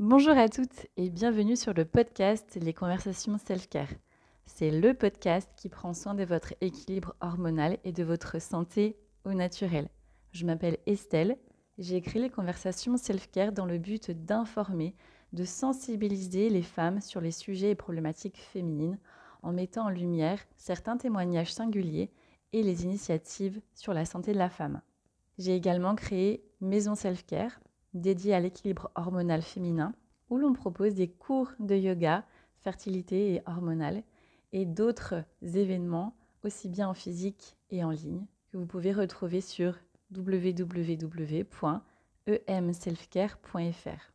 Bonjour à toutes et bienvenue sur le podcast Les conversations self-care. C'est le podcast qui prend soin de votre équilibre hormonal et de votre santé au naturel. Je m'appelle Estelle, j'ai écrit les conversations self-care dans le but d'informer, de sensibiliser les femmes sur les sujets et problématiques féminines en mettant en lumière certains témoignages singuliers et les initiatives sur la santé de la femme. J'ai également créé Maison Self-Care, dédiée à l'équilibre hormonal féminin, où l'on propose des cours de yoga, fertilité et hormonale, et d'autres événements, aussi bien en physique et en ligne, que vous pouvez retrouver sur www.emselfcare.fr.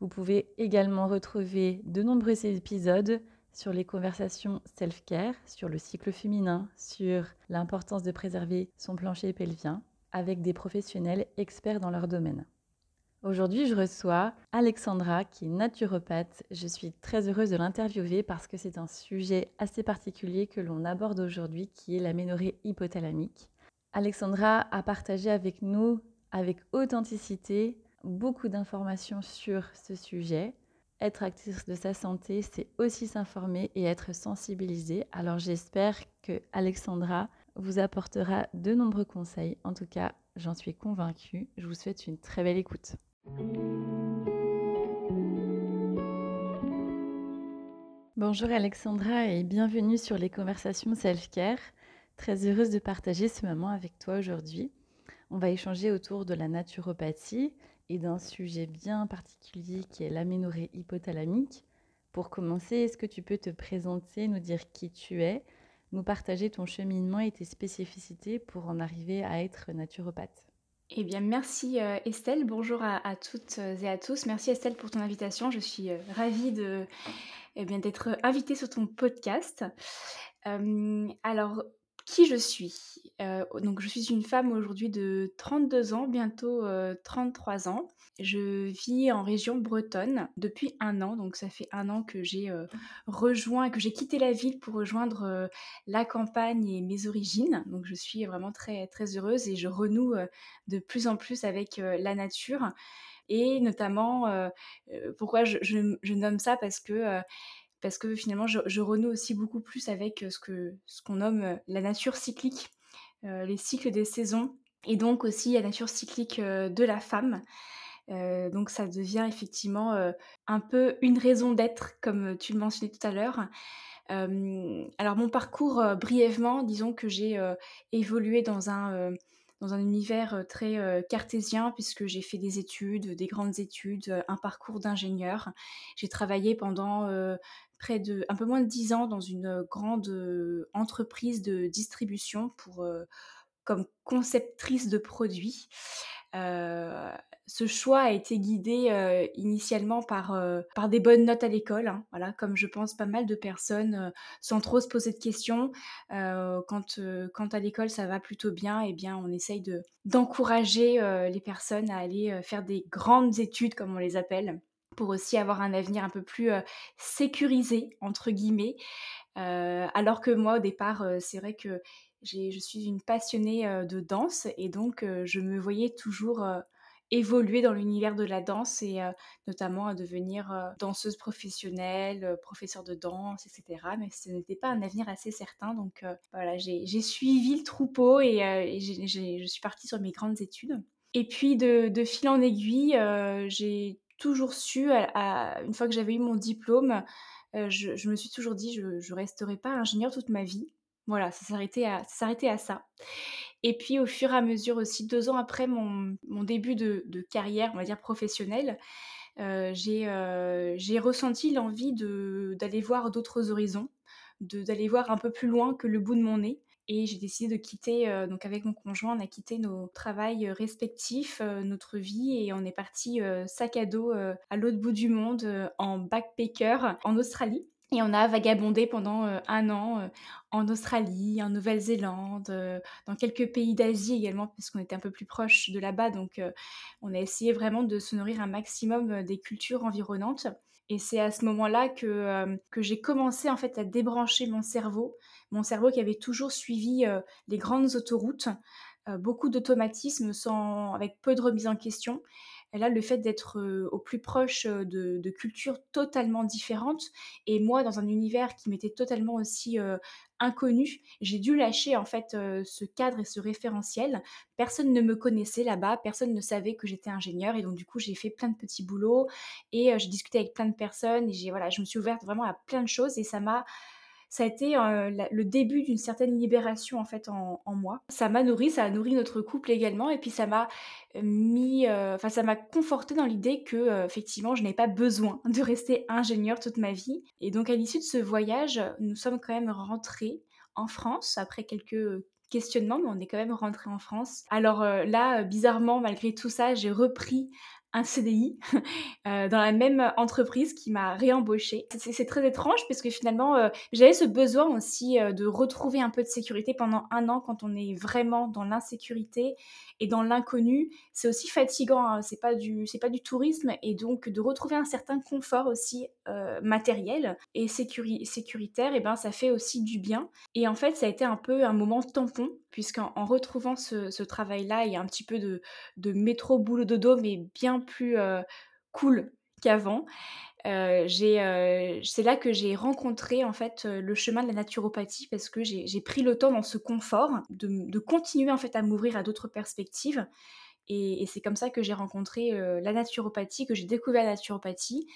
Vous pouvez également retrouver de nombreux épisodes sur les conversations self-care, sur le cycle féminin, sur l'importance de préserver son plancher pelvien, avec des professionnels experts dans leur domaine. Aujourd'hui, je reçois Alexandra, qui est naturopathe. Je suis très heureuse de l'interviewer parce que c'est un sujet assez particulier que l'on aborde aujourd'hui, qui est l'aménorrhée hypothalamique. Alexandra a partagé avec nous, avec authenticité, beaucoup d'informations sur ce sujet. Être actrice de sa santé, c'est aussi s'informer et être sensibilisé. Alors j'espère que Alexandra vous apportera de nombreux conseils. En tout cas, j'en suis convaincue. Je vous souhaite une très belle écoute. Bonjour Alexandra et bienvenue sur les conversations self-care. Très heureuse de partager ce moment avec toi aujourd'hui. On va échanger autour de la naturopathie et d'un sujet bien particulier qui est l'aménorrhée hypothalamique. Pour commencer, est-ce que tu peux te présenter, nous dire qui tu es, nous partager ton cheminement et tes spécificités pour en arriver à être naturopathe? Eh bien, merci euh, Estelle. Bonjour à, toutes et à tous. Merci Estelle pour ton invitation. Je suis euh, ravie eh d'être invitée sur ton podcast. Euh, alors, qui je suis? Donc, je suis une femme aujourd'hui de 32 ans, bientôt 33 ans. Je vis en région bretonne depuis un an, donc ça fait un an que j'ai rejoint, que j'ai quitté la ville pour rejoindre la campagne et mes origines. Donc je suis vraiment très très heureuse et je renoue de plus en plus avec la nature. Et notamment, pourquoi je, nomme ça Parce que parce que finalement je, renoue aussi beaucoup plus avec ce que ce qu'on nomme la nature cyclique, les cycles des saisons, et donc aussi la nature cyclique de la femme. Euh, donc ça devient effectivement euh, un peu une raison d'être, comme tu le mentionnais tout à l'heure. Euh, alors mon parcours, brièvement, disons que j'ai évolué dans un, dans un univers très cartésien, puisque j'ai fait des études, des grandes études, un parcours d'ingénieur. J'ai travaillé pendant près de un peu moins de dix ans dans une grande entreprise de distribution pour comme conceptrice de produits ce choix a été guidé euh, initialement par, euh, par des bonnes notes à l'école, hein, voilà, comme je pense pas mal de personnes, euh, sans trop se poser de questions. quand, quand à l'école ça va plutôt bien, eh bien on essaye de, d'encourager les personnes à aller faire des grandes études, comme on les appelle, pour aussi avoir un avenir un peu plus sécurisé, entre guillemets. alors que moi, au départ, c'est vrai que je suis une passionnée de danse et donc je me voyais toujours évoluer dans l'univers de la danse et notamment à devenir danseuse professionnelle, professeure de danse, etc. Mais ce n'était pas un avenir assez certain. Donc voilà, j'ai suivi le troupeau et, je suis partie sur mes grandes études. Et puis de, fil en aiguille, j'ai toujours su, une fois que j'avais eu mon diplôme, je, me suis toujours dit, je ne resterai pas ingénieure toute ma vie. Voilà, ça s'arrêtait à, ça. Et puis au fur et à mesure aussi, deux ans après mon, début de, carrière, on va dire professionnelle, euh, euh, j'ai ressenti l'envie d'aller voir d'autres horizons, d'aller voir un peu plus loin que le bout de mon nez. Et j'ai décidé de quitter, euh, donc avec mon conjoint, on a quitté nos travails respectifs, notre vie, et on est parti sac à dos à l'autre bout du monde en backpacker en Australie. Et on a vagabondé pendant un an en Australie, en Nouvelle-Zélande, dans quelques pays d'Asie également, puisqu'on était un peu plus proche de là-bas. Donc, on a essayé vraiment de se nourrir un maximum des cultures environnantes. Et c'est à ce moment-là que, que j'ai commencé en fait à débrancher mon cerveau, mon cerveau qui avait toujours suivi les grandes autoroutes, beaucoup d'automatismes sans, avec peu de remise en question. Là, le fait d'être au plus proche de, de, cultures totalement différentes, et moi, dans un univers qui m'était totalement aussi inconnu, j'ai dû lâcher en fait ce cadre et ce référentiel. Personne ne me connaissait là-bas, personne ne savait que j'étais ingénieur, et donc du coup, j'ai fait plein de petits boulots, et j'ai discuté avec plein de personnes, et j'ai voilà, je me suis ouverte vraiment à plein de choses, et ça m'a ça a été le début d'une certaine libération en fait en, moi. Ça m'a nourri, ça a nourri notre couple également, et puis ça m'a mis, enfin ça m'a conforté dans l'idée que effectivement je n'ai pas besoin de rester ingénieur toute ma vie. Et donc à l'issue de ce voyage, nous sommes quand même rentrés en France après quelques questionnements, mais on est quand même rentrés en France. Alors là, bizarrement, malgré tout ça, j'ai repris un CDI euh, dans la même entreprise qui m'a réembauché. C'est très étrange parce que finalement, euh, j'avais ce besoin aussi euh, de retrouver un peu de sécurité pendant un an quand on est vraiment dans l'insécurité et dans l'inconnu. C'est aussi fatigant, hein. c'est pas du pas du tourisme et donc de retrouver un certain confort aussi matériel et sécuritaire, et ben ça fait aussi du bien. Et en fait, ça a été un peu un moment tampon puisqu'en en retrouvant ce, travail-là, il y a un petit peu de, métro boulot dodo, mais bien plus cool qu'avant. c'est là que j'ai rencontré en fait le chemin de la naturopathie parce que j'ai pris le temps dans ce confort de, de continuer en fait à m'ouvrir à d'autres perspectives et, c'est comme ça que j'ai rencontré la naturopathie, que j'ai découvert la naturopathie.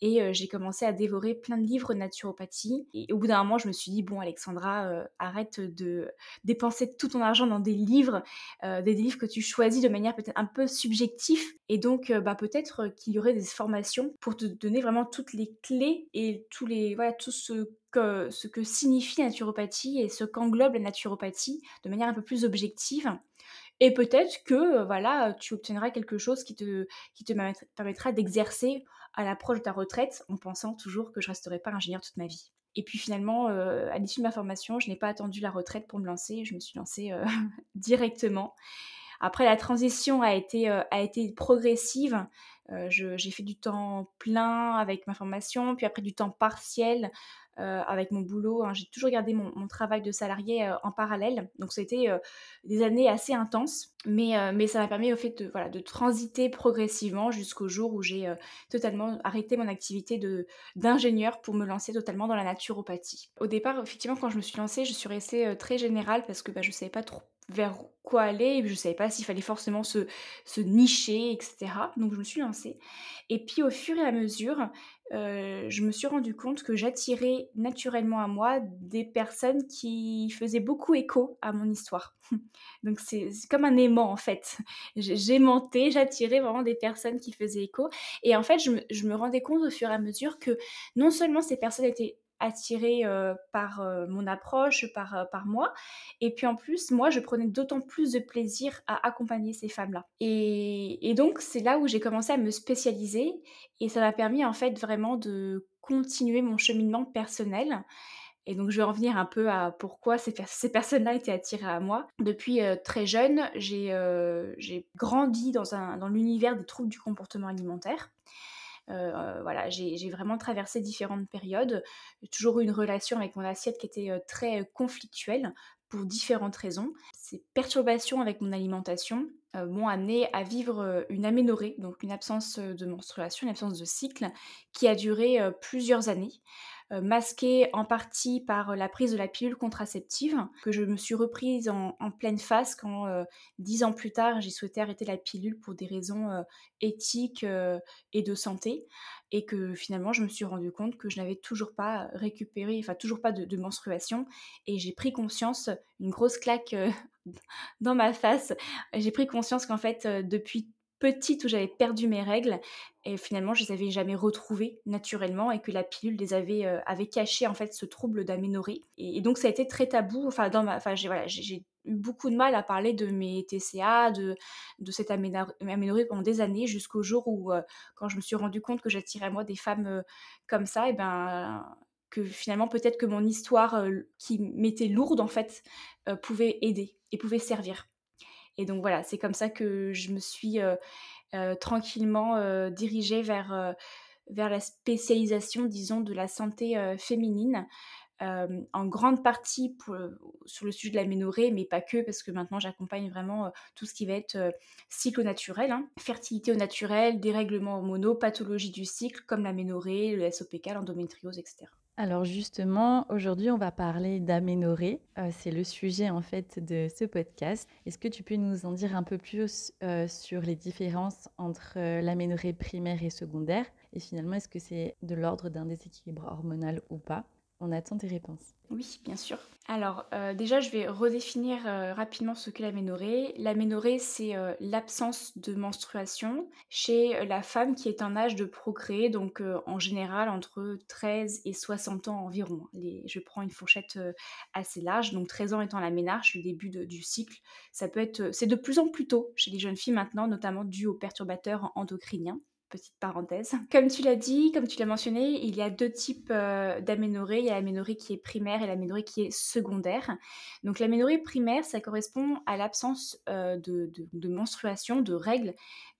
Et j'ai commencé à dévorer plein de livres de naturopathie. Et au bout d'un moment, je me suis dit, bon, Alexandra, arrête de dépenser tout ton argent dans des livres, des livres que tu choisis de manière peut-être un peu subjective. Et donc, bah, peut-être qu'il y aurait des formations pour te donner vraiment toutes les clés et tous les, voilà, tout ce que, ce que signifie la naturopathie et ce qu'englobe la naturopathie de manière un peu plus objective. Et peut-être que voilà, tu obtiendras quelque chose qui te, permettra d'exercer à l'approche de ta retraite en pensant toujours que je resterai pas ingénieur toute ma vie. Et puis finalement, à l'issue de ma formation, je n'ai pas attendu la retraite pour me lancer, je me suis lancée directement. Après, la transition a été progressive. J'ai fait du temps plein avec ma formation, puis après du temps partiel euh, avec mon boulot. Hein. J'ai toujours gardé mon, travail de salarié euh, en parallèle. Donc, c'était euh, des années assez intenses. Mais, mais ça m'a permis au fait de, voilà, de transiter progressivement jusqu'au jour où j'ai totalement arrêté mon activité d'ingénieur pour me lancer totalement dans la naturopathie. Au départ, effectivement, quand je me suis lancée, je suis restée très générale parce que bah, je ne savais pas trop vers quoi aller, je ne savais pas s'il fallait forcément se, se, nicher, etc. Donc je me suis lancée. Et puis au fur et à mesure, euh, je me suis rendu compte que j'attirais naturellement à moi des personnes qui faisaient beaucoup écho à mon histoire. Donc c'est comme un aimant en fait. J'aimantais, j'attirais vraiment des personnes qui faisaient écho. Et en fait, je me, je me rendais compte au fur et à mesure que non seulement ces personnes étaient attirée par mon approche, par, par moi. Et puis en plus, moi, je prenais d'autant plus de plaisir à accompagner ces femmes-là. Et, et, donc, c'est là où j'ai commencé à me spécialiser et ça m'a permis en fait vraiment de continuer mon cheminement personnel. Et donc, je vais revenir un peu à pourquoi ces, ces personnes-là étaient attirées à moi. Depuis très jeune, j'ai grandi dans, un, dans l'univers des troubles du comportement alimentaire. Euh, voilà, j'ai vraiment traversé différentes périodes. Toujours eu une relation avec mon assiette qui était euh, très conflictuelle pour différentes raisons. Ces perturbations avec mon alimentation euh, m'ont amené à vivre une aménorrhée, donc une absence de menstruation, une absence de cycle, qui a duré plusieurs années. Euh, masquée en partie par la prise de la pilule contraceptive, que je me suis reprise en, pleine face quand, euh, dix ans plus tard, j'ai souhaité arrêter la pilule pour des raisons euh, éthiques et de santé, et que finalement, je me suis rendu compte que je n'avais toujours pas récupéré, enfin toujours pas de menstruation, et j'ai pris conscience, une grosse claque dans ma face, j'ai pris conscience qu'en fait, depuis petite où j'avais perdu mes règles et finalement je les avais jamais retrouvées naturellement et que la pilule les avait, euh, caché en fait ce trouble d'aménorrhée. Et, donc ça a été très tabou. Enfin dans ma enfin j'ai voilà j'ai eu beaucoup de mal à parler de mes TCA de de cette aménorrhée pendant des années jusqu'au jour où euh, quand je me suis rendu compte que j'attirais moi des femmes euh, comme ça et ben que finalement peut-être que mon histoire qui m'était lourde en fait pouvait aider et pouvait servir et donc voilà, c'est comme ça que je me suis tranquillement dirigée vers, vers la spécialisation, disons, de la santé féminine. en grande partie sur le sujet de l'aménorrhée, mais pas que, parce que maintenant j'accompagne vraiment tout ce qui va être cycle au naturel, hein. fertilité au naturel, dérèglements hormonaux, pathologie du cycle comme l'aménorrhée, le SOPK, l'endométriose, etc. Alors justement, aujourd'hui, on va parler d'aménorrhée. Euh, c'est le sujet en fait de ce podcast. Est-ce que tu peux nous en dire un peu plus euh, sur les différences entre euh, l'aménorrhée primaire et secondaire? Et finalement, est-ce que c'est de l'ordre d'un déséquilibre hormonal ou pas? On attend tes réponses. Oui, bien sûr. Alors, euh, déjà, je vais redéfinir euh, rapidement ce qu'est l'aménorrhée. L'aménorrhée, c'est euh, l'absence de menstruation chez la femme qui est en âge de procréer, donc en général entre 13 et 60 ans environ. je prends une fourchette assez large, donc 13 ans étant la ménarche, le début du cycle. Ça peut être, c'est de plus en plus tôt chez les jeunes filles maintenant, notamment dû aux perturbateurs endocriniens petite parenthèse. Comme tu l'as dit, comme tu l'as mentionné, il y a deux types euh. Il y a l'aménorrhée qui est primaire et l'aménorrhée qui est secondaire. Donc l'aménorrhée primaire, ça correspond à l'absence euh, de, menstruation, de règles,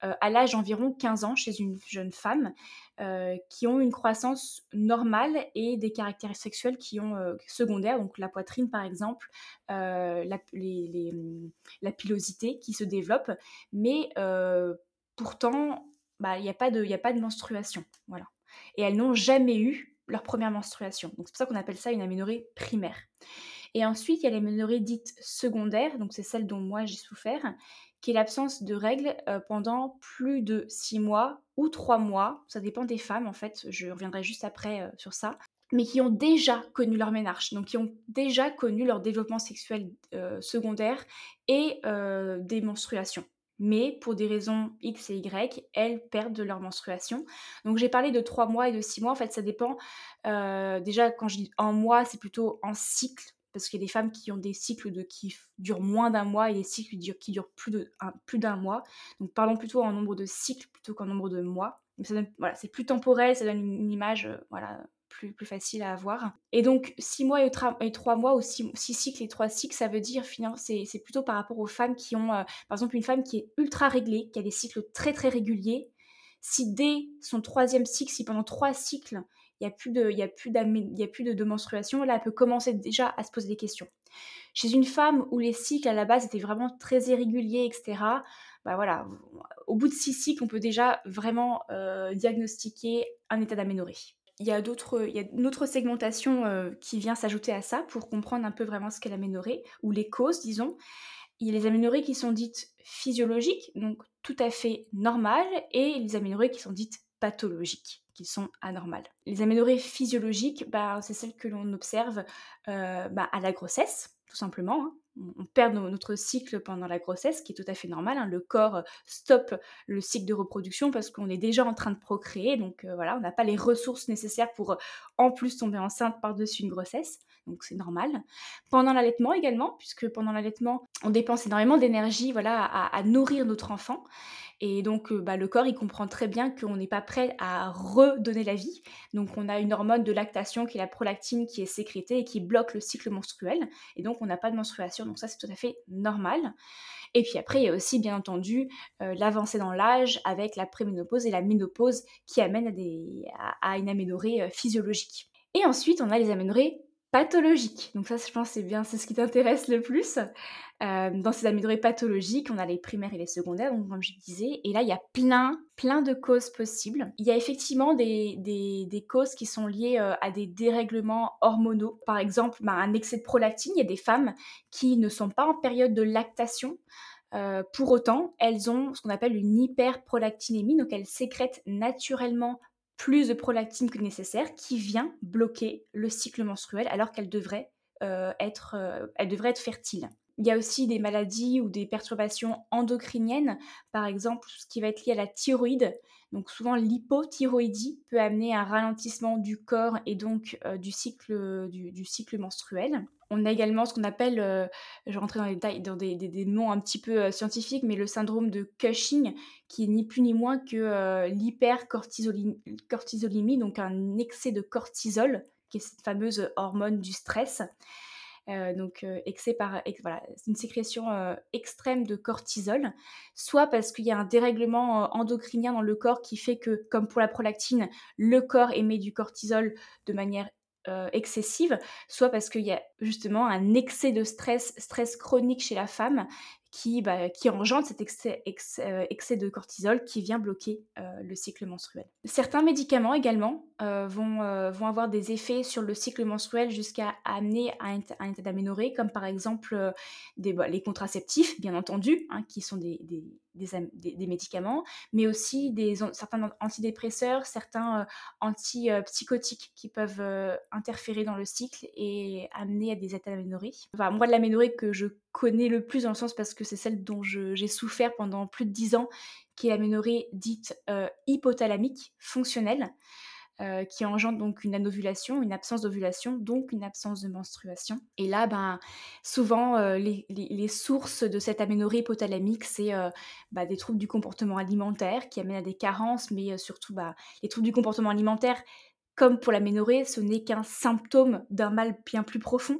euh, à l'âge d'environ 15 ans chez une jeune femme qui ont une croissance normale et des caractères sexuels qui ont secondaires, donc la poitrine par exemple, la, la pilosité qui se développe, mais pourtant bah, il n'y a, pas de, a pas de menstruation. Voilà. Et elles n'ont jamais eu leur première menstruation. C'est pour ça qu'on appelle ça une aménorrhée primaire. Et ensuite, il y a l'aménorrhée dite secondaire, donc c'est celle dont moi j'ai souffert, qui est l'absence de règles euh, pendant plus de six mois ou trois mois. Ça dépend des femmes en fait, je reviendrai juste après euh, sur ça mais qui ont déjà connu leur ménarche, donc qui ont déjà connu leur développement sexuel euh, secondaire et des menstruations mais pour des raisons X et Y, elles perdent de leur menstruation. Donc j'ai parlé de 3 mois et de 6 mois, en fait ça dépend. Euh, déjà quand je dis en mois, c'est plutôt en cycle, parce qu'il y a des femmes qui ont des cycles de, qui durent moins d'un mois et des cycles qui durent, plus, d'un mois. Donc parlons plutôt en nombre de cycles plutôt qu'en nombre de mois. voilà, c'est plus temporel, ça donne une, image euh, voilà, plus, facile à avoir. Et donc, 6 mois et, 3 mois, ou 6 cycles et 3 cycles, ça veut dire, c'est plutôt par rapport aux femmes qui ont, euh, par exemple, une femme qui est ultra réglée, qui a des cycles très très réguliers. Si dès son troisième cycle, si pendant 3 cycles, il n'y a plus, de, a y a plus de, de menstruation, là, elle peut commencer déjà à se poser des questions. Chez une femme où les cycles à la base étaient vraiment très irréguliers, etc., bah voilà, au bout de six cycles, on peut déjà vraiment euh, diagnostiquer un état d'aménorrhée il y a d'autres, il y a une autre segmentation euh, qui vient s'ajouter à ça pour comprendre un peu vraiment ce qu'est l'aménorrhée, ou les causes, disons. Il y a les aménorrhées qui sont dites physiologiques, donc tout à fait normales, et les aménorrhées qui sont dites pathologiques, qui sont anormales. Les aménorrhées physiologiques, bah, c'est celles que l'on observe euh, bah, à la grossesse, tout simplement. Hein on perd notre cycle pendant la grossesse, qui est tout à fait normal. Hein. Le corps euh, stoppe le cycle de reproduction parce qu'on est déjà en train de procréer. Donc euh, voilà, on n'a pas les ressources nécessaires pour euh, en plus tomber enceinte par-dessus une grossesse. Donc c'est normal. Pendant l'allaitement également, puisque pendant l'allaitement, on dépense énormément d'énergie voilà, à, nourrir notre enfant. Et donc, bah, le corps, il comprend très bien qu'on n'est pas prêt à redonner la vie. Donc, on a une hormone de lactation qui est la prolactine qui est sécrétée et qui bloque le cycle menstruel. Et donc, on n'a pas de menstruation. Donc, ça, c'est tout à fait normal. Et puis après, il y a aussi, bien entendu, l'avancée dans l'âge avec la préménopause et la ménopause qui amènent à, une aménorrhée physiologique. Et ensuite, on a les aménorrhées pathologiques. Donc ça, je pense, c'est bien, c'est ce qui t'intéresse le plus. Euh, dans ces aménorrhées pathologiques, on a les primaires et les secondaires, donc comme je disais, et là, il y a plein, plein de causes possibles. Il y a effectivement des, des, causes qui sont liées euh, à des dérèglements hormonaux. Par exemple, bah, un excès de prolactine. Il y a des femmes qui ne sont pas en période de lactation. Euh, pour autant, elles ont ce qu'on appelle une hyperprolactinémie, donc elles sécrètent naturellement plus de prolactine que nécessaire qui vient bloquer le cycle menstruel alors qu'elle devrait, euh, être, euh, devrait être fertile. Il y a aussi des maladies ou des perturbations endocriniennes, par exemple ce qui va être lié à la thyroïde. Donc souvent l'hypothyroïdie peut amener un ralentissement du corps et donc euh, du, cycle menstruel. On a également ce qu'on appelle, euh, je rentrer dans les détails, dans des, noms un petit peu euh, scientifiques, mais le syndrome de Cushing, qui est ni plus ni moins que l'hypercortisolémie, donc un excès de cortisol, qui est cette fameuse hormone du stress. donc excès par une sécrétion extrême de cortisol, soit parce qu'il y a un dérèglement endocrinien dans le corps qui fait que, comme pour la prolactine, le corps émet du cortisol de manière excessive, soit parce qu'il y a justement un excès de stress, stress chronique chez la femme qui, bah, engendre cet excès, euh, excès, de cortisol qui vient bloquer euh, le cycle menstruel. Certains médicaments également euh, vont, avoir des effets sur le cycle menstruel jusqu'à amener à un, état d'aménorrhée, comme par exemple des, bah, les contraceptifs, bien entendu, hein, qui sont des, médicaments, mais aussi certains antidépresseurs, certains antipsychotiques qui peuvent interférer dans le cycle et amener à des états d'aménorrhée. Enfin, moi, de l'aménorrhée que je connais le plus dans le sens parce que c'est celle dont j'ai souffert pendant plus de 10 ans, qui est l'aménorrhée dite euh, hypothalamique fonctionnelle, euh, qui engendre donc une anovulation, une absence d'ovulation, donc une absence de menstruation. Et là, ben, souvent, euh, les, sources de cette aménorrhée hypothalamique, c'est bah, des troubles du comportement alimentaire qui amènent à des carences, mais surtout bah, les troubles du comportement alimentaire, comme pour l'aménorrhée, ce n'est qu'un symptôme d'un mal bien plus profond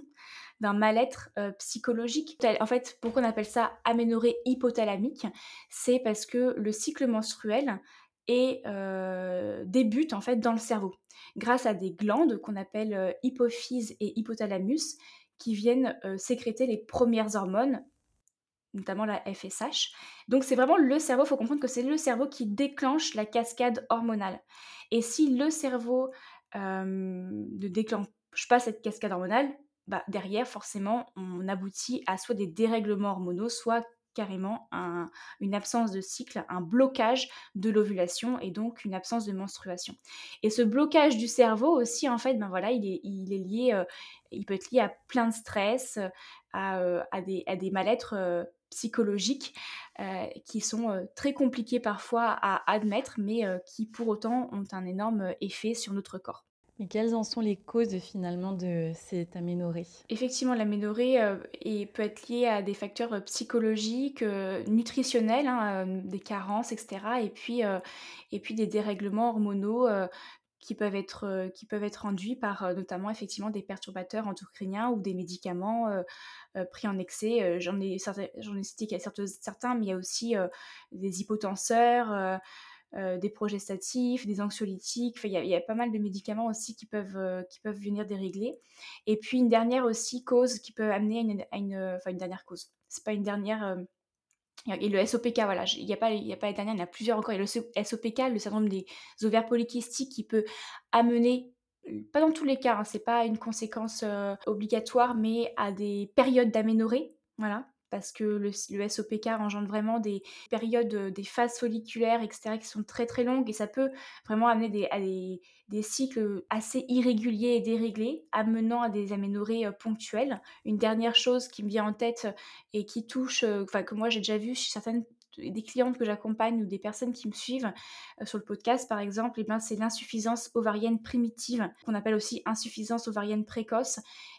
d'un mal-être euh, psychologique. En fait, pourquoi on appelle ça aménorrhée hypothalamique C'est parce que le cycle menstruel euh, débute en fait dans le cerveau, grâce à des glandes qu'on appelle euh, hypophyse et hypothalamus, qui viennent sécréter les premières hormones, notamment la FSH. Donc c'est vraiment le cerveau, il faut comprendre que c'est le cerveau qui déclenche la cascade hormonale. Et si le cerveau ne déclenche pas cette cascade hormonale, bah, derrière, forcément, on aboutit à soit des dérèglements hormonaux, soit carrément une absence de cycle, un blocage de l'ovulation et donc une absence de menstruation. Et ce blocage du cerveau aussi, en fait, ben voilà, il est, lié, euh, il peut être lié à plein de stress, à, euh, à, des, mal-être euh, psychologiques qui sont très compliqués parfois à admettre, mais qui pour autant ont un énorme effet sur notre corps. Et quelles en sont les causes finalement de cette aménorrhée? Effectivement, l'aménorrhée euh, peut être liée à des facteurs euh, psychologiques, euh, nutritionnels, hein, des carences, etc. Et puis, des dérèglements hormonaux qui peuvent être, être induits par notamment effectivement des perturbateurs endocriniens ou des médicaments pris en excès. J'en ai cité certains, mais il y a aussi des hypotenseurs. Euh, des progestatifs, des anxiolytiques. il y, a pas mal de médicaments aussi qui peuvent, euh, qui peuvent venir dérégler. Et puis une dernière aussi cause qui peut amener à une, enfin une dernière cause. C'est pas une dernière. Euh, et le SOPK, voilà, il n'y a, pas, a pas les dernières, il y en a plusieurs encore. Il y a le SOPK, le syndrome des ovaires polykystiques, qui peut amener pas dans tous les cas, hein, c'est pas une conséquence obligatoire, mais à des périodes d'aménorrhée, voilà, parce que le, SOPK engendre vraiment des périodes, euh, des phases folliculaires, etc., qui sont très très longues et ça peut vraiment amener des, à des, cycles assez irréguliers et déréglés, amenant à des aménorrhées euh, ponctuelles. Une dernière chose qui me vient en tête et qui touche, euh, enfin que moi j'ai déjà vu chez certaines des clientes que j'accompagne ou des personnes qui me suivent sur le podcast par exemple, et eh ben, c'est l'insuffisance ovarienne primitive qu'on appelle aussi insuffisance ovarienne précoce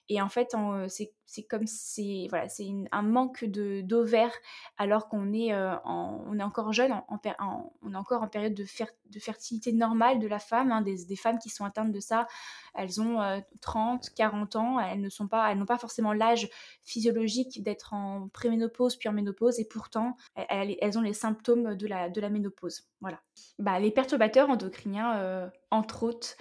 et en fait, c'est comme c'est voilà, c'est un manque de d'ovaires alors qu'on est on est encore jeune, on est encore en période de, de fertilité normale de la femme. Hein, des, des, femmes qui sont atteintes de ça, elles ont 30, 40 ans, elles ne sont pas, elles n'ont pas forcément l'âge physiologique d'être en préménopause puis en ménopause et pourtant elles, elles, ont les symptômes de la de la ménopause. Voilà. Bah, les perturbateurs endocriniens, entre autres.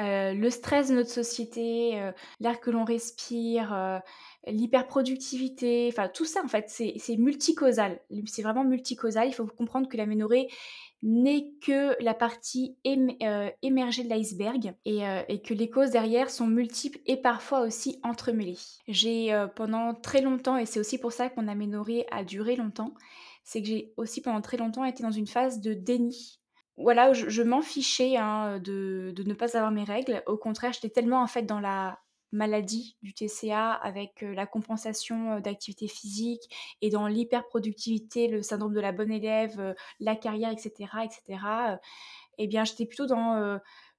Euh, le stress de notre société, euh, l'air que l'on respire, euh, l'hyperproductivité, enfin tout ça en fait c'est multicausal, c'est vraiment multicausal, il faut comprendre que l'aménorrhée n'est que la partie émergée de l'iceberg et, et, que les causes derrière sont multiples et parfois aussi entremêlées. J'ai pendant très longtemps, et c'est aussi pour ça que mon aménorrhée a duré longtemps, c'est que j'ai aussi pendant très longtemps été dans une phase de déni voilà, je, m'en fichais hein, de, ne pas avoir mes règles. Au contraire, j'étais tellement en fait dans la maladie du TCA avec euh, la compensation euh, d'activité physique et dans l'hyperproductivité, le syndrome de la bonne élève, euh, la carrière, etc., etc. eh bien, j'étais plutôt dans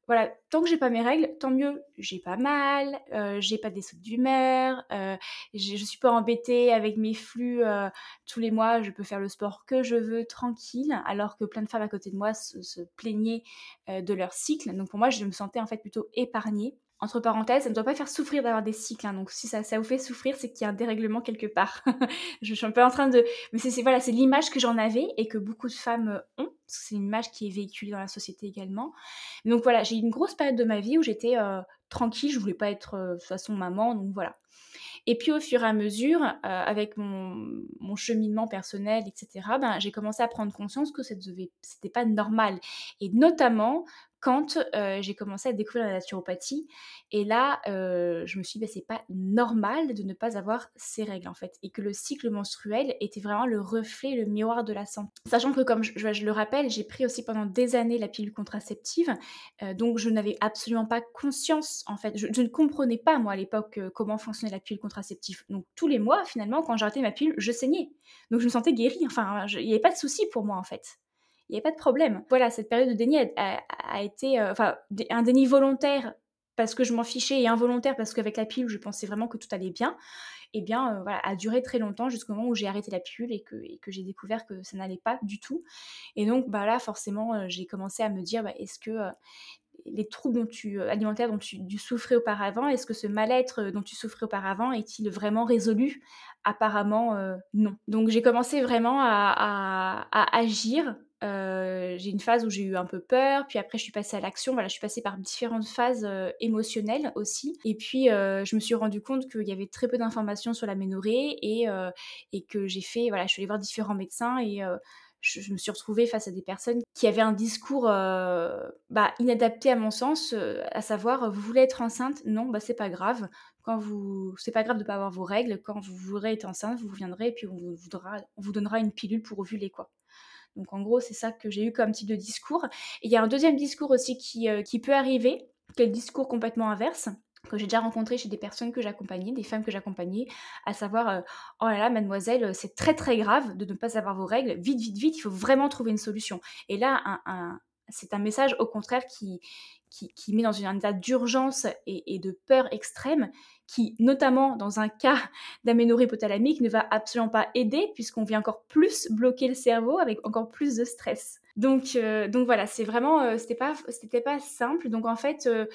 voilà, tant que j'ai pas mes règles, tant mieux. J'ai pas mal, euh, j'ai pas des sautes d'humeur, euh, je suis pas embêtée avec mes flux euh, tous les mois, je peux faire le sport que je veux tranquille, alors que plein de femmes à côté de moi se, plaignaient de leur cycle. Donc pour moi, je me sentais en fait plutôt épargnée. entre parenthèses, ça ne doit pas faire souffrir d'avoir des cycles. Hein. donc si ça, ça vous fait souffrir, c'est qu'il y a un dérèglement quelque part. je, suis un peu en train de... Mais c'est voilà, c'est l'image que j'en avais et que beaucoup de femmes ont. C'est une image qui est véhiculée dans la société également. Donc voilà, j'ai eu une grosse période de ma vie où j'étais euh, tranquille, je voulais pas être euh, de toute façon maman, donc voilà. Et puis au fur et à mesure, euh, avec mon, cheminement personnel, etc., ben, j'ai commencé à prendre conscience que ce n'était pas normal. Et notamment quand j'ai commencé à découvrir la naturopathie. Et là, je me suis dit, bah, c'est pas normal de ne pas avoir ces règles en fait. Et que le cycle menstruel était vraiment le reflet, le miroir de la santé. Sachant que, comme je le rappelle, j'ai pris aussi pendant des années la pilule contraceptive. donc, je n'avais absolument pas conscience en fait. Je, ne comprenais pas, moi, à l'époque, comment fonctionnait la pilule contraceptive. Donc, tous les mois, finalement, quand j'arrêtais ma pilule, je saignais. Donc, je me sentais guérie. Enfin, il n'y avait pas de souci pour moi en fait il n'y avait pas de problème. Voilà, cette période de déni a, été, euh, enfin, un déni volontaire parce que je m'en fichais et involontaire parce qu'avec la pilule, je pensais vraiment que tout allait bien. Eh bien, euh, a duré très longtemps jusqu'au moment où j'ai arrêté la pilule et que, que j'ai découvert que ça n'allait pas du tout. Et donc, bah là, forcément, euh, j'ai commencé à me dire, bah, est-ce que les troubles alimentaires dont tu, souffrais auparavant, est-ce que ce mal-être dont tu souffrais auparavant est-il vraiment résolu? Apparemment, non. Donc j'ai commencé vraiment à, à agir euh, j'ai une phase où j'ai eu un peu peur, puis après je suis passée à l'action. Voilà, je suis passée par différentes phases euh, émotionnelles aussi. Et puis euh, je me suis rendu compte qu'il y avait très peu d'informations sur la ménorrhée et, que j'ai fait, voilà, je suis allée voir différents médecins et je, me suis retrouvée face à des personnes qui avaient un discours bah, inadapté à mon sens, à savoir vous voulez être enceinte? Non, bah c'est pas grave. Quand vous, c'est pas grave de pas avoir vos règles. Quand vous voudrez être enceinte, vous viendrez et puis on vous, on vous donnera une pilule pour ovuler quoi. Donc en gros, c'est ça que j'ai eu comme type de discours. Et il y a un deuxième discours aussi qui, euh, qui peut arriver, qui est le discours complètement inverse que j'ai déjà rencontré chez des personnes que j'accompagnais, des femmes que j'accompagnais, à savoir euh, oh là là mademoiselle c'est très très grave de ne pas avoir vos règles, vite vite vite il faut vraiment trouver une solution. Et là un, c'est un message au contraire qui, qui, met dans un état d'urgence et, de peur extrême, qui, notamment dans un cas d'aménorrhée hypothalamique, ne va absolument pas aider, puisqu'on vient encore plus bloquer le cerveau avec encore plus de stress. Donc, euh, donc voilà, c'est vraiment, euh, c'était pas, pas simple. Donc en fait, euh,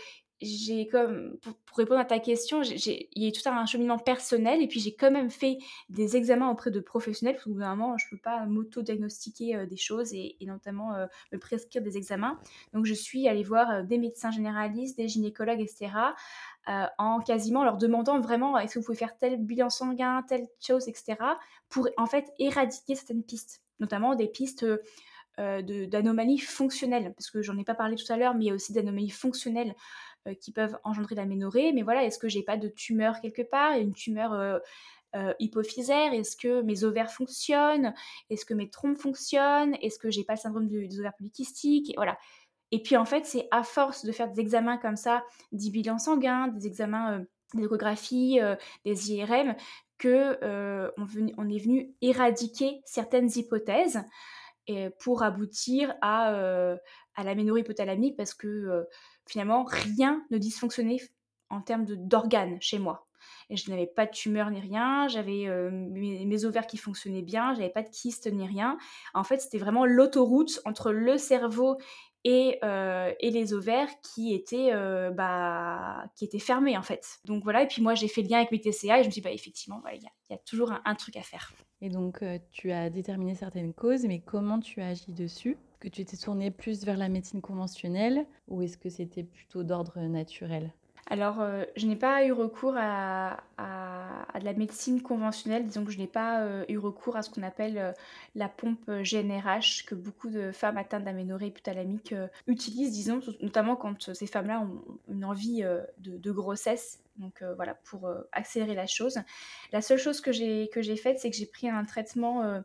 j'ai comme pour, répondre à ta question, il y a tout un cheminement personnel et puis j'ai quand même fait des examens auprès de professionnels parce que vraiment je peux pas m'auto-diagnostiquer euh, des choses et, notamment euh, me prescrire des examens. Donc je suis allée voir euh, des médecins généralistes, des gynécologues, etc. en quasiment leur demandant vraiment est-ce que vous pouvez faire tel bilan sanguin, telle chose, etc. pour en fait éradiquer certaines pistes, notamment des pistes d'anomalies fonctionnelles, parce que j'en ai pas parlé tout à l'heure, mais il y a aussi d'anomalies fonctionnelles euh, qui peuvent engendrer la ménorrhée. Mais voilà, est-ce que j'ai pas de tumeur quelque part, une tumeur euh, euh, hypophysaire. Est-ce que mes ovaires fonctionnent? Est-ce que mes trompes fonctionnent? Est-ce que j'ai pas le syndrome des ovaires polykystiques? Et Voilà. Et puis en fait, c'est à force de faire des examens comme ça, des bilans sanguins, des examens d'échographie, des IRM, que on, est venu éradiquer certaines hypothèses et pour aboutir à, à la ménorrhée hypothalamique parce que finalement, rien ne dysfonctionnait en termes d'organes chez moi. Et je n'avais pas de tumeur ni rien, j'avais euh, mes, ovaires qui fonctionnaient bien, j'avais pas de kyste ni rien. En fait, c'était vraiment l'autoroute entre le cerveau et, euh, et, les ovaires qui étaient, euh, bah, qui étaient fermés en fait. Donc voilà, et puis moi j'ai fait le lien avec mes TCA et je me suis dit, bah, effectivement, il y, a toujours un, truc à faire. Et donc tu as déterminé certaines causes, mais comment tu as agi dessus? Que tu t'es tournée plus vers la médecine conventionnelle ou est-ce que c'était plutôt d'ordre naturel? Alors, euh, je n'ai pas eu recours à, de la médecine conventionnelle, disons que je n'ai pas euh, eu recours à ce qu'on appelle euh, la pompe GNRH, que beaucoup de femmes atteintes d'aménorrhée hypothalamique utilisent, disons, notamment quand ces femmes-là ont une envie de, grossesse, donc voilà, pour accélérer la chose. La seule chose que j'ai faite, c'est que j'ai pris un traitement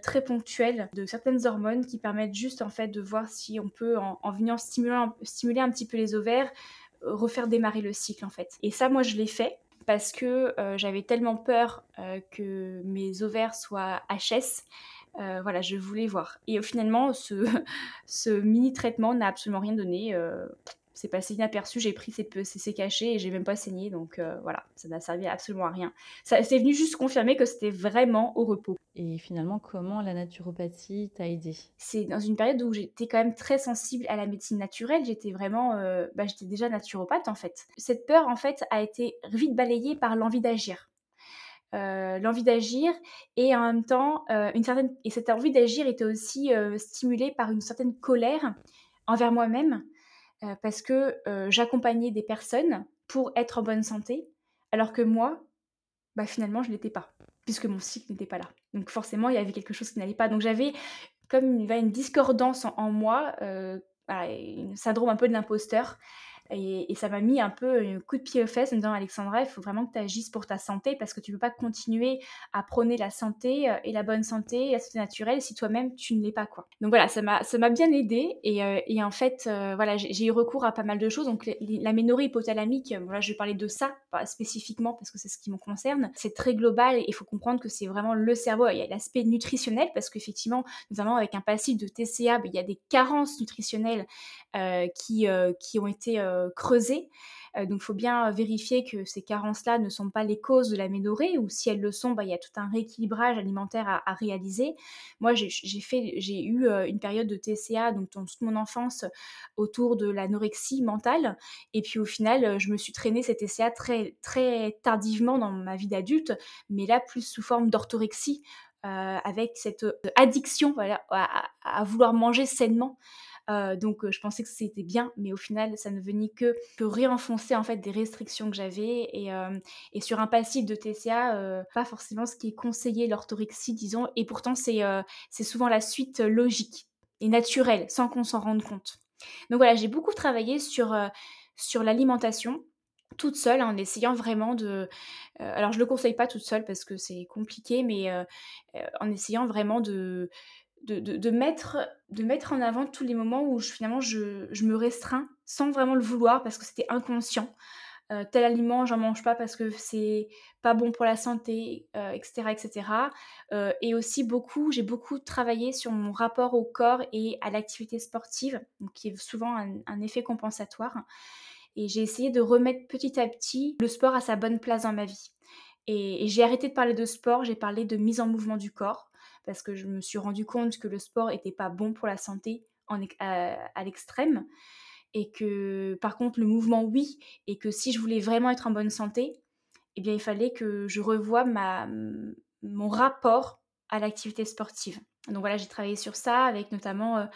très ponctuel de certaines hormones qui permettent juste en fait de voir si on peut, en, venant stimuler, stimuler un petit peu les ovaires, refaire démarrer le cycle en fait. Et ça, moi, je l'ai fait parce que euh, j'avais tellement peur euh, que mes ovaires soient HS. Euh, voilà, je voulais voir. Et finalement, ce, ce mini traitement n'a absolument rien donné. C'est passé inaperçu, j'ai pris ces, ces, cachets et j'ai même pas saigné, donc euh, voilà, ça n'a servi absolument à rien. Ça c'est venu juste confirmer que c'était vraiment au repos. Et finalement, comment la naturopathie t'a aidé? C'est dans une période où j'étais quand même très sensible à la médecine naturelle, j'étais vraiment, euh, bah, j'étais déjà naturopathe en fait. Cette peur en fait a été vite balayée par l'envie d'agir. Euh, l'envie d'agir et en même temps une certaine et cette envie d'agir était aussi stimulée par une certaine colère envers moi-même euh, parce que euh, j'accompagnais des personnes pour être en bonne santé, alors que moi, bah, finalement, je l'étais pas, puisque mon cycle n'était pas là. Donc forcément, il y avait quelque chose qui n'allait pas. Donc j'avais comme une, une discordance en, moi, euh, un syndrome un peu de l'imposteur, et, ça m'a mis un peu un coup de pied aux fesses en me disant Alexandra, il faut vraiment que tu agisses pour ta santé parce que tu ne peux pas continuer à prôner la santé euh, et la bonne santé et la santé naturelle si toi-même tu ne l'es pas. quoi. Donc voilà, ça m'a, bien aidé et, euh, et, en fait, euh, voilà, j'ai, eu recours à pas mal de choses. Donc l'aménorrhée hypothalamique, voilà, je vais parler de ça spécifiquement parce que c'est ce qui me concerne. C'est très global et il faut comprendre que c'est vraiment le cerveau. Il y a l'aspect nutritionnel parce qu'effectivement, notamment avec un passif de TCA, ben, il y a des carences nutritionnelles qui, qui ont été euh, creuser. Euh, donc, il faut bien vérifier que ces carences-là ne sont pas les causes de l'aménorrhée, ou si elles le sont, bah, il y a tout un rééquilibrage alimentaire à, réaliser. Moi, j'ai eu euh, une période de TCA, donc dans toute mon enfance, autour de l'anorexie mentale. Et puis, au final, je me suis traînée cette TCA très, très tardivement dans ma vie d'adulte, mais là, plus sous forme d'orthorexie. avec cette addiction à, vouloir manger sainement. Euh, donc je pensais que c'était bien, mais au final, ça ne venait que, que réenfoncer en fait des restrictions que j'avais et, et, sur un passif de TCA, pas forcément ce qui est conseillé l'orthorexie, disons, et pourtant c'est c'est souvent la suite logique et naturelle, sans qu'on s'en rende compte. Donc voilà, j'ai beaucoup travaillé sur, sur l'alimentation toute seule en essayant vraiment de alors je le conseille pas toute seule parce que c'est compliqué mais en essayant vraiment de de, mettre, de mettre en avant tous les moments où finalement je, me restreins sans vraiment le vouloir parce que c'était inconscient. Euh, tel aliment, j'en mange pas parce que c'est pas bon pour la santé, etc. Euh, etc. Euh, et aussi beaucoup, j'ai beaucoup travaillé sur mon rapport au corps et à l'activité sportive, qui est souvent un, effet compensatoire. Et j'ai essayé de remettre petit à petit le sport à sa bonne place dans ma vie. et j'ai arrêté de parler de sport, j'ai parlé de mise en mouvement du corps parce que je me suis rendu compte que le sport n'était pas bon pour la santé à, l'extrême et que par contre le mouvement oui et que si je voulais vraiment être en bonne santé eh bien il fallait que je revoie ma, mon rapport à l'activité sportive. Donc voilà j'ai travaillé sur ça avec notamment euh,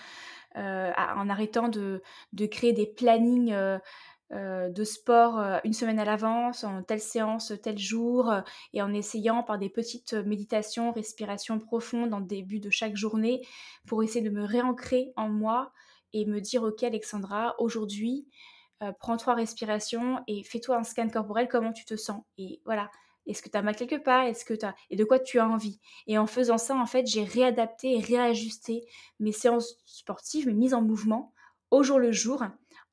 euh, en arrêtant de, de, créer des plannings euh, euh, de sport euh, une semaine à l'avance, en telle séance, tel jour, euh, et en essayant par des petites méditations, respirations profondes en début de chaque journée pour essayer de me réancrer en moi et me dire ok Alexandra, aujourd'hui, prends trois respirations et fais-toi un scan corporel, comment tu te sens? Et voilà, est-ce que tu as mal quelque part? Est-ce que tu et de quoi tu as envie? Et en faisant ça, en fait, j'ai réadapté et réajusté mes séances sportives, mes mises en mouvement au jour le jour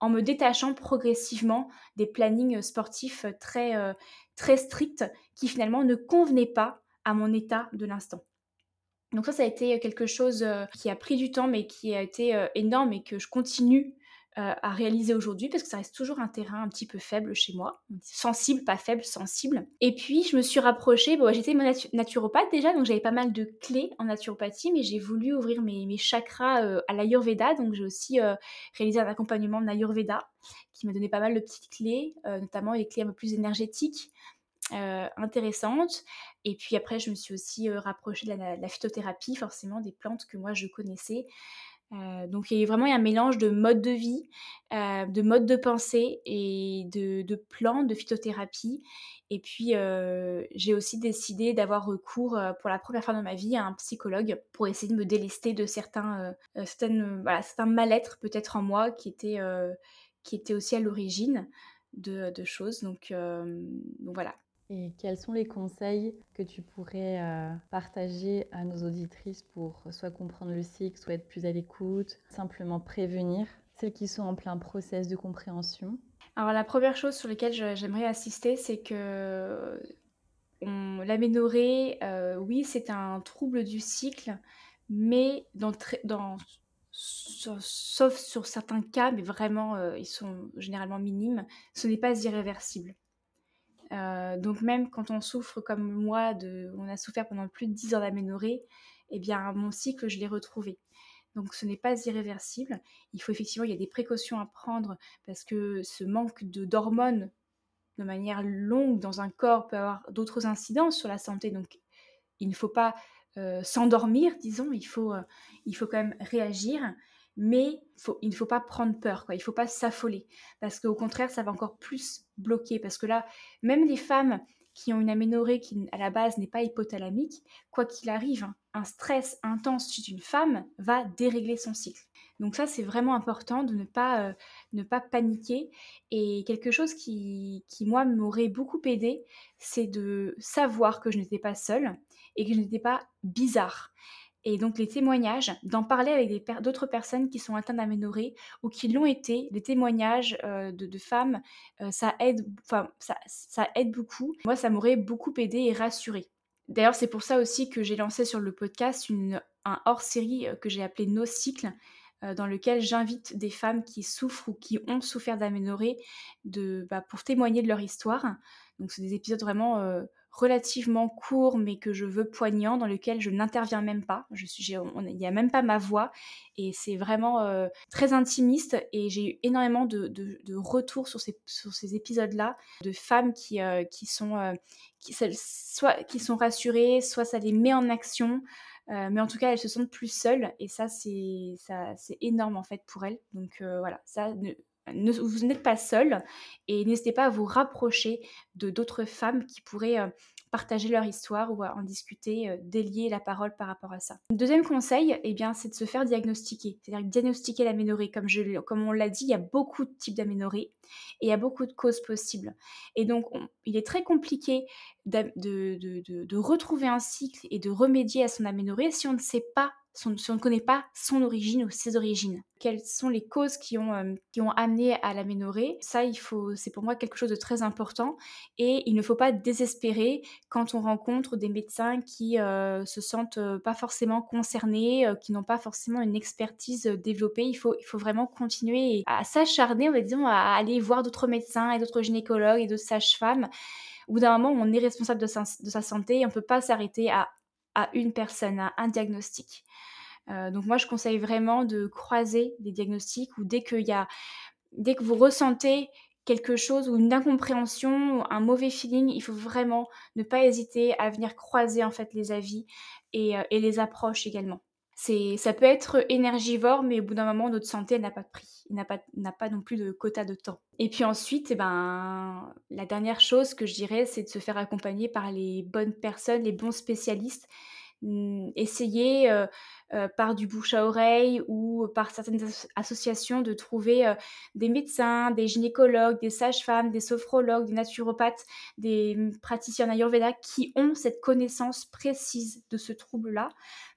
en me détachant progressivement des plannings sportifs très, euh, très stricts qui finalement ne convenaient pas à mon état de l'instant. Donc ça, ça a été quelque chose euh, qui a pris du temps, mais qui a été euh, énorme et que je continue euh, à réaliser aujourd'hui parce que ça reste toujours un terrain un petit peu faible chez moi. Sensible, pas faible, sensible. Et puis je me suis rapprochée, bon, j'étais naturopathe déjà, donc j'avais pas mal de clés en naturopathie, mais j'ai voulu ouvrir mes, chakras euh, à l'Ayurveda, donc j'ai aussi euh, réalisé un accompagnement de l'Ayurveda qui m'a donné pas mal de petites clés, notamment les clés un peu plus énergétiques. intéressantes et puis après je me suis aussi rapprochée de la, phytothérapie forcément des plantes que moi je connaissais euh, donc il y a vraiment un mélange de mode de vie, euh, de mode de pensée et de, de plans de phytothérapie. Et puis euh, j'ai aussi décidé d'avoir recours pour la première fois dans ma vie à un psychologue pour essayer de me délester de certains, voilà, certains mal-être peut-être en moi qui étaient, aussi à l'origine de, de, choses. Donc voilà, et quels sont les conseils que tu pourrais euh, partager à nos auditrices pour soit comprendre le cycle, soit être plus à l'écoute, simplement prévenir celles qui sont en plein process de compréhension? Alors la première chose sur laquelle j'aimerais assister, c'est que l'aménorrhée, euh, oui, c'est un trouble du cycle, mais dans, sauf sur certains cas, mais vraiment, ils sont généralement minimes, ce n'est pas irréversible. Donc même quand on souffre comme moi, de, on a souffert pendant plus de 10 ans d'aménorrhée, eh bien mon cycle, je l'ai retrouvé. Donc ce n'est pas irréversible. Il faut effectivement, il y a des précautions à prendre parce que ce manque de d'hormones de manière longue dans un corps peut avoir d'autres incidences sur la santé. Donc il ne faut pas euh, s'endormir, disons, il faut, euh, il faut quand même réagir, mais il ne faut pas prendre peur, il ne faut pas s'affoler, parce qu'au contraire, ça va encore plus bloquer, parce que là, même les femmes qui ont une aménorrhée qui, à la base, n'est pas hypothalamique, quoi qu'il arrive, hein, un stress intense chez une femme va dérégler son cycle. Donc ça, c'est vraiment important de ne pas, euh, ne pas paniquer. Et quelque chose qui, qui moi, m'aurait beaucoup aidé, c'est de savoir que je n'étais pas seule et que je n'étais pas bizarre. Et donc les témoignages, d'en parler avec d'autres personnes qui sont atteintes d'aménorrhée ou qui l'ont été, les témoignages euh, de, femmes, euh, ça, aide, ça, aide beaucoup. Moi, ça m'aurait beaucoup aidé et rassuré. D'ailleurs, c'est pour ça aussi que j'ai lancé sur le podcast une, un hors-série euh, que j'ai appelé Nos cycles, dans lequel j'invite des femmes qui souffrent ou qui ont souffert d'aménorrhée de, bah, pour témoigner de leur histoire. Donc, c'est des épisodes vraiment relativement court mais que je veux poignant dans lequel je n'interviens même pas. Je suis, il n'y a même pas ma voix et c'est vraiment euh, très intimiste et j'ai eu énormément de, de, retours sur ces, sur ces épisodes-là de femmes qui, euh, qui sont euh, qui, soit qui sont rassurées, soit ça les met en action. mais en tout cas, elles se sentent plus seules et ça, c'est énorme en fait pour elles. Donc voilà, ça, vous n'êtes pas seul et n'hésitez pas à vous rapprocher de d'autres femmes qui pourraient euh, partager leur histoire ou à en discuter, euh, délier la parole par rapport à ça. deuxième conseil, eh bien, c'est de se faire diagnostiquer, c'est-à-dire diagnostiquer l'aménorrhée. Comme on l'a dit, il y a beaucoup de types d'aménorrhée et il y a beaucoup de causes possibles. Et donc, il est très compliqué de, de, retrouver un cycle et de remédier à son aménorrhée si on ne sait pas si on ne connaît pas son origine ou ses origines. Quelles sont les causes qui ont, euh, qui ont amené à l'aménorrhée? Ça, il faut, c'est pour moi quelque chose de très important. Et il ne faut pas désespérer quand on rencontre des médecins qui euh, se sentent euh, pas forcément concernés, qui n'ont pas forcément une expertise développée. Il faut, il faut vraiment continuer à s'acharner, on va dire, à aller voir d'autres médecins et d'autres gynécologues et d'autres sages-femmes. Au bout d'un moment, on est responsable de sa, de sa santé et on ne peut pas s'arrêter à à une personne, à un diagnostic. Euh, donc moi, je conseille vraiment de croiser des diagnostics ou dès dès que vous ressentez quelque chose ou une incompréhension ou un mauvais feeling, il faut vraiment ne pas hésiter à venir croiser en fait les avis et, euh, les approches également. C'est, ça peut être énergivore, mais au bout d'un moment, notre santé n'a pas de prix, n'a pas, pas non plus de quota de temps. Et puis ensuite, eh ben, la dernière chose que je dirais, c'est de se faire accompagner par les bonnes personnes, les bons spécialistes. Mmh, essayer par du bouche à oreille ou par certaines associations de trouver des médecins, des gynécologues, des sages-femmes, des sophrologues, des naturopathes, des mmh, praticiens ayurveda qui ont cette connaissance précise de ce trouble-là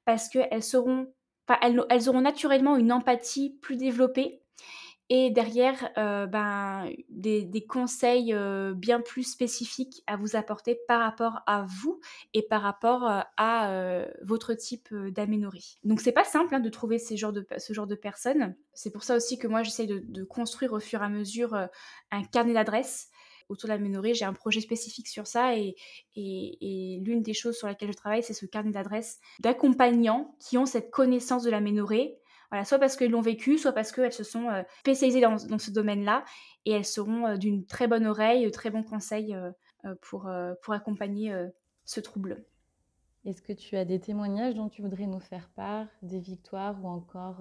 parce qu'elles seront, elles auront naturellement une empathie plus développée et derrière euh, ben, des, conseils euh, bien plus spécifiques à vous apporter par rapport à vous et par rapport euh, à votre type d'aménorrhée. Donc c'est pas simple hein, de trouver ces genres de, ce genre de personnes. C'est pour ça aussi que moi j'essaie de, construire au fur et à mesure un carnet d'adresses autour de l'aménorrhée. J'ai un projet spécifique sur ça et, et, l'une des choses sur lesquelles je travaille, c'est ce carnet d'adresses d'accompagnants qui ont cette connaissance de l'aménorrhée voilà, soit parce qu'elles l'ont vécu, soit parce qu'elles se sont euh, spécialisées dans, ce domaine-là et elles seront euh, d'une très bonne oreille, de très bons conseils euh, pour, pour accompagner ce trouble. Est-ce que tu as des témoignages dont tu voudrais nous faire part, des victoires ou encore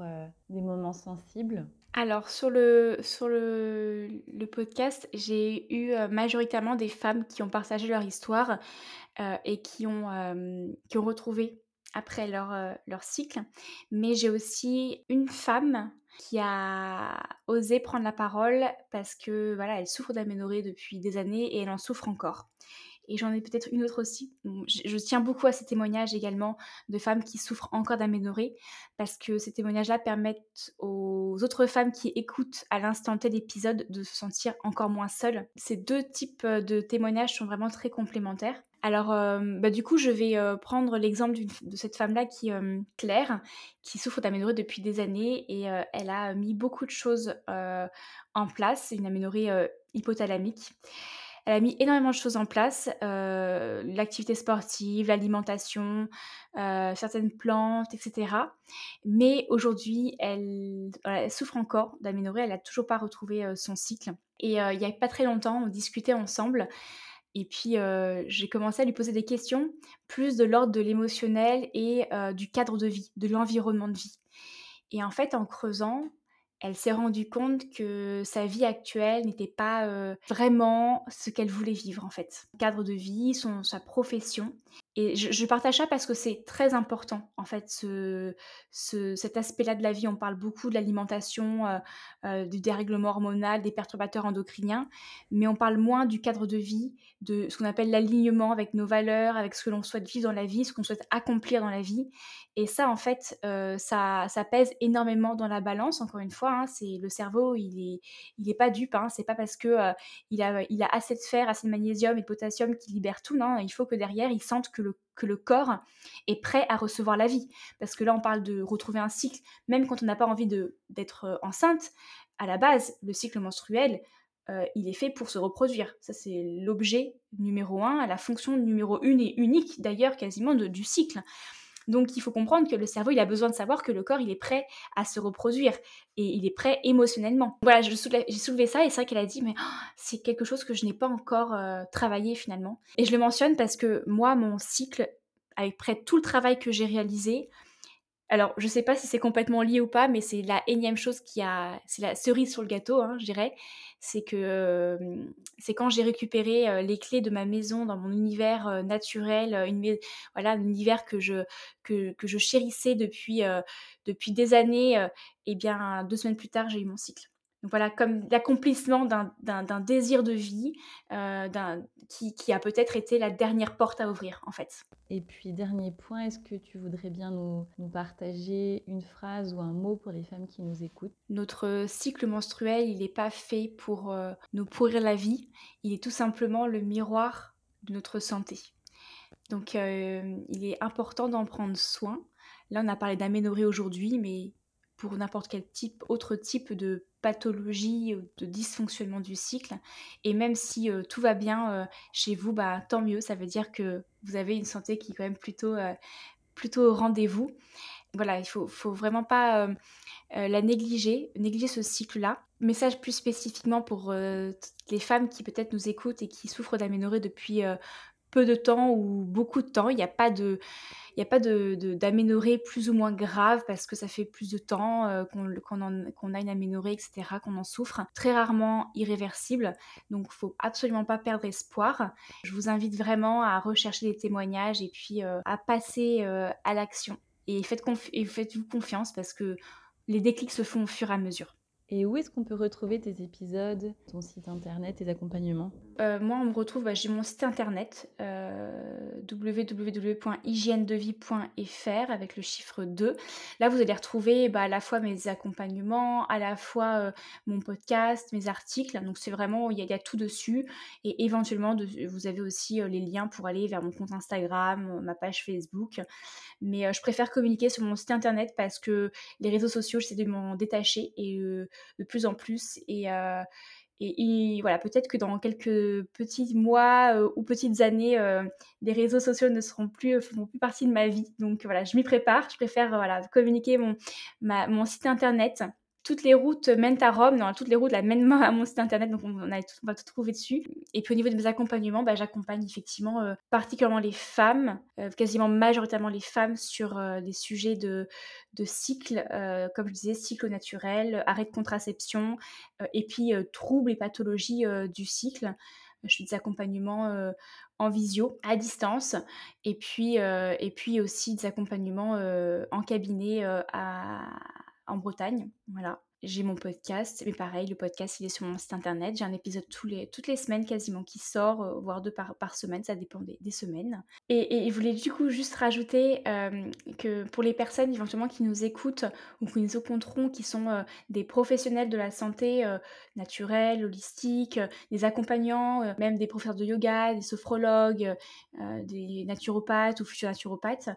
des moments sensibles? Alors sur le, sur le, le podcast, j'ai eu majoritairement des femmes qui ont partagé leur histoire et qui ont, qui ont retrouvé après leur, euh, leur cycle. Mais j'ai aussi une femme qui a osé prendre la parole parce que voilà, elle souffre d'aménorrhée depuis des années et elle en souffre encore. Et j'en ai peut-être une autre aussi. Je, tiens beaucoup à ces témoignages également de femmes qui souffrent encore d'aménorrhée parce que ces témoignages-là permettent aux autres femmes qui écoutent à l'instant T l'épisode de se sentir encore moins seules. Ces deux types de témoignages sont vraiment très complémentaires. Alors, bah, du coup, je vais prendre l'exemple de cette femme-là qui, Claire, qui souffre d'aménorrhée depuis des années et elle a mis beaucoup de choses en place. Une aménorrhée hypothalamique. Elle a mis énormément de choses en place, l'activité sportive, l'alimentation, certaines plantes, etc. Mais aujourd'hui, elle, souffre encore d'aménorrhée, elle n'a toujours pas retrouvé son cycle. Et il n'y a pas très longtemps, on discutait ensemble et puis, j'ai commencé à lui poser des questions, plus de l'ordre de l'émotionnel et du cadre de vie, de l'environnement de vie. Et en fait, en creusant, elle s'est rendue compte que sa vie actuelle n'était pas vraiment ce qu'elle voulait vivre, en fait. Cadre de vie, son, sa profession. Et je, partage ça parce que c'est très important, en fait, ce, cet aspect-là de la vie. On parle beaucoup de l'alimentation, euh, euh, du dérèglement hormonal, des perturbateurs endocriniens, mais on parle moins du cadre de vie, de ce qu'on appelle l'alignement avec nos valeurs, avec ce que l'on souhaite vivre dans la vie, ce qu'on souhaite accomplir dans la vie. Et ça, en fait, euh, ça, pèse énormément dans la balance. Encore une fois, hein, c'est le cerveau, il est, il est pas dupe. Hein, c'est pas parce que a, il a assez de fer, assez de magnésium et de potassium qu'il libère tout. Non, il faut que derrière, il sente que le corps est prêt à recevoir la vie. Parce que là, on parle de retrouver un cycle, même quand on n'a pas envie d'être euh, enceinte. À la base, le cycle menstruel, euh, il est fait pour se reproduire. Ça, c'est l'objet numéro un, la fonction numéro une et unique d'ailleurs quasiment du cycle. Donc il faut comprendre que le cerveau, il a besoin de savoir que le corps, il est prêt à se reproduire et il est prêt émotionnellement. Voilà, j'ai soulevé ça et c'est vrai qu'elle a dit, mais oh, c'est quelque chose que je n'ai pas encore euh, travaillé finalement. Et je le mentionne parce que moi, mon cycle, avec près tout le travail que j'ai réalisé, alors, je sais pas si c'est complètement lié ou pas, mais c'est la énième chose qui a, c'est la cerise sur le gâteau, hein, je dirais. C'est que c'est quand j'ai récupéré les clés de ma maison dans mon univers naturel, une, voilà, un univers que je que, que je chérissais depuis depuis des années. et bien, deux semaines plus tard, j'ai eu mon cycle voilà, comme l'accomplissement d'un désir de vie euh, qui, a peut-être été la dernière porte à ouvrir, en fait. Et puis, dernier point, est-ce que tu voudrais bien nous, partager une phrase ou un mot pour les femmes qui nous écoutent? Notre cycle menstruel, il n'est pas fait pour euh, nous pourrir la vie, il est tout simplement le miroir de notre santé. Donc, euh, il est important d'en prendre soin. Là, on a parlé d'aménorrhée aujourd'hui, mais pour n'importe quel type, autre type de pathologie, de dysfonctionnement du cycle. Et même si euh, tout va bien euh, chez vous, bah, tant mieux, ça veut dire que vous avez une santé qui est quand même plutôt, euh, plutôt au rendez-vous. Voilà, il faut, faut, vraiment pas la négliger, négliger ce cycle-là. Message plus spécifiquement pour les femmes qui peut-être nous écoutent et qui souffrent d'aménorrhée depuis peu de temps ou beaucoup de temps. Il n'y a pas de, il a pas de, d'aménorrhée plus ou moins grave parce que ça fait plus de temps euh, qu'on, qu'on, a une aménorrhée, etc., qu'on en souffre. Très rarement irréversible. Donc, faut absolument pas perdre espoir. Je vous invite vraiment à rechercher des témoignages et puis euh, à passer euh, à l'action. Et faites-vous confiance parce que les déclics se font au fur et à mesure. Et où est-ce qu'on peut retrouver tes épisodes, ton site internet, tes accompagnements? Euh, Moi, on me retrouve, bah, j'ai mon site internet euh, www.hygiènedevie.fr avec le chiffre 2. Là, vous allez retrouver bah, à la fois mes accompagnements, à la fois euh, mon podcast, mes articles. Donc, c'est vraiment, il y, a tout dessus. Et éventuellement, vous avez aussi les liens pour aller vers mon compte Instagram, ma page Facebook. Mais je préfère communiquer sur mon site internet parce que les réseaux sociaux, j'essaie de m'en détacher et de plus en plus. Et, euh, et, voilà, peut-être que dans quelques petits mois euh, ou petites années, euh, les réseaux sociaux ne seront plus, feront plus partie de ma vie. Donc voilà, je m'y prépare. Je préfère voilà, communiquer mon site internet toutes les routes mènent à Rome, non, toutes les routes la mènent à mon site internet, donc on, va tout trouver dessus. Et puis au niveau de mes accompagnements, bah, j'accompagne effectivement euh, particulièrement les femmes, euh, quasiment majoritairement les femmes sur euh, des sujets de, de cycle, comme je disais, cycle naturel, arrêt de contraception, et puis troubles et pathologies du cycle. Je fais des accompagnements en visio, à distance, et puis, et puis aussi des accompagnements en cabinet à en Bretagne. Voilà. J'ai mon podcast, mais pareil, le podcast il est sur mon site internet. J'ai un épisode tous les, toutes les semaines quasiment qui sort, euh, voire deux par, semaine, ça dépend des, semaines. Et, je voulais du coup juste rajouter euh, que pour les personnes éventuellement qui nous écoutent ou qui nous rencontreront, qui sont euh, des professionnels de la santé naturelle, holistique, des accompagnants, même des professeurs de yoga, des sophrologues, des naturopathes ou futurs naturopathes,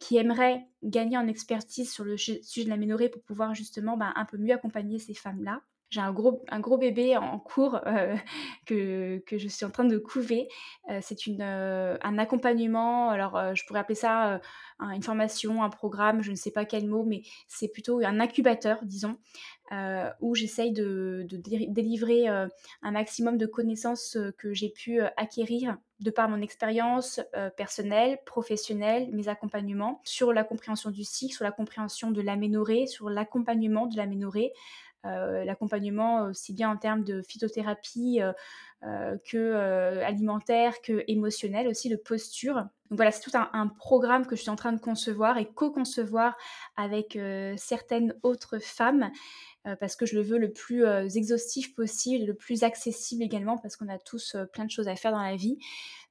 qui aimeraient gagner en expertise sur le sujet de la ménorée pour pouvoir justement bah, un peu mieux accompagner ces femmes-là. J'ai un gros, un gros bébé en cours euh, que, que, je suis en train de couver. Euh, c'est euh, un accompagnement, alors je pourrais appeler ça une formation, un programme, je ne sais pas quel mot, mais c'est plutôt un incubateur, disons, où j'essaye de, de, délivrer un maximum de connaissances que j'ai pu acquérir de par mon expérience personnelle, professionnelle, mes accompagnements, sur la compréhension du cycle, sur la compréhension de l'aménorrhée, sur l'accompagnement de l'aménorrhée, l'accompagnement aussi bien en termes de phytothérapie euh, euh, que alimentaire, que émotionnel, aussi de posture. Donc voilà, c'est tout un, programme que je suis en train de concevoir et co-concevoir avec certaines autres femmes parce que je le veux le plus exhaustif possible, le plus accessible également, parce qu'on a tous plein de choses à faire dans la vie.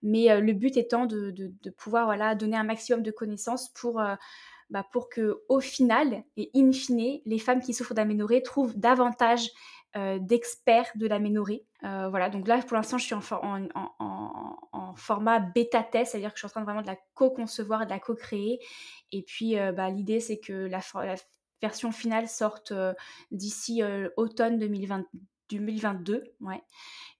Mais le but étant de, de, pouvoir voilà, donner un maximum de connaissances pour bah, pour que au final et in fine, les femmes qui souffrent d'aménorrhée trouvent davantage euh, d'experts de l'aménorrhée. Euh, voilà, donc là pour l'instant je suis en, format bêta test, c'est-à-dire que je suis en train vraiment de la co-concevoir de la co-créer. Et puis euh, bah, l'idée c'est que la, version finale sorte d'ici automne 2022. Ouais.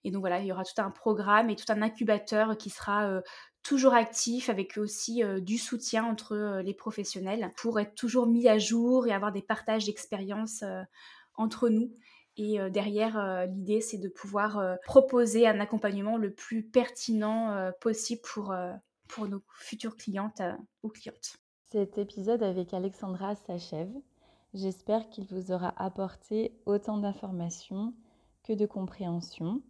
Et donc voilà, il y aura tout un programme et tout un incubateur qui sera toujours actif avec aussi euh, du soutien entre euh, les professionnels pour être toujours mis à jour et avoir des partages d'expériences euh, entre nous. Et derrière, l'idée, c'est de pouvoir proposer un accompagnement le plus pertinent possible pour, pour nos futures clientes ou clientes. Cet épisode avec Alexandra s'achève. J'espère qu'il vous aura apporté autant d'informations que de compréhension.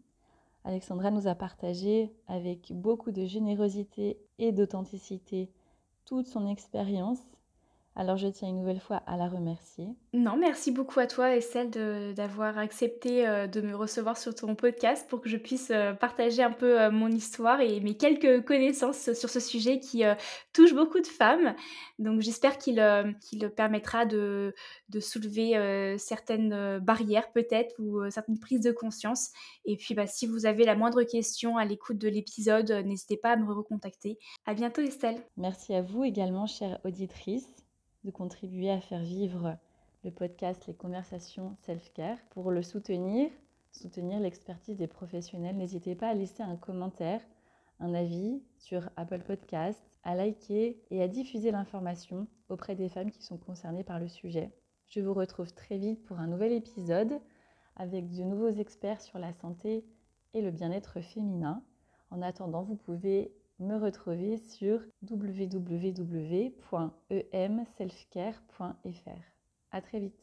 Alexandra nous a partagé avec beaucoup de générosité et d'authenticité toute son expérience alors je tiens une nouvelle fois à la remercier. Non, merci beaucoup à toi Estelle d'avoir accepté euh, de me recevoir sur ton podcast pour que je puisse euh, partager un peu euh, mon histoire et mes quelques connaissances sur ce sujet qui touche beaucoup de femmes. Donc j'espère qu'il permettra de, soulever certaines barrières peut-être ou certaines prises de conscience. Et puis bah, si vous avez la moindre question à l'écoute de l'épisode, n'hésitez pas à me recontacter. À bientôt Estelle. Merci à vous également chère auditrice de contribuer à faire vivre le podcast Les conversations self-care. Pour le soutenir, soutenir l'expertise des professionnels, n'hésitez pas à laisser un commentaire, un avis sur Apple Podcast, à liker et à diffuser l'information auprès des femmes qui sont concernées par le sujet. Je vous retrouve très vite pour un nouvel épisode avec de nouveaux experts sur la santé et le bien-être féminin. En attendant, vous pouvez me retrouver sur www.emselfcare.fr. À très vite.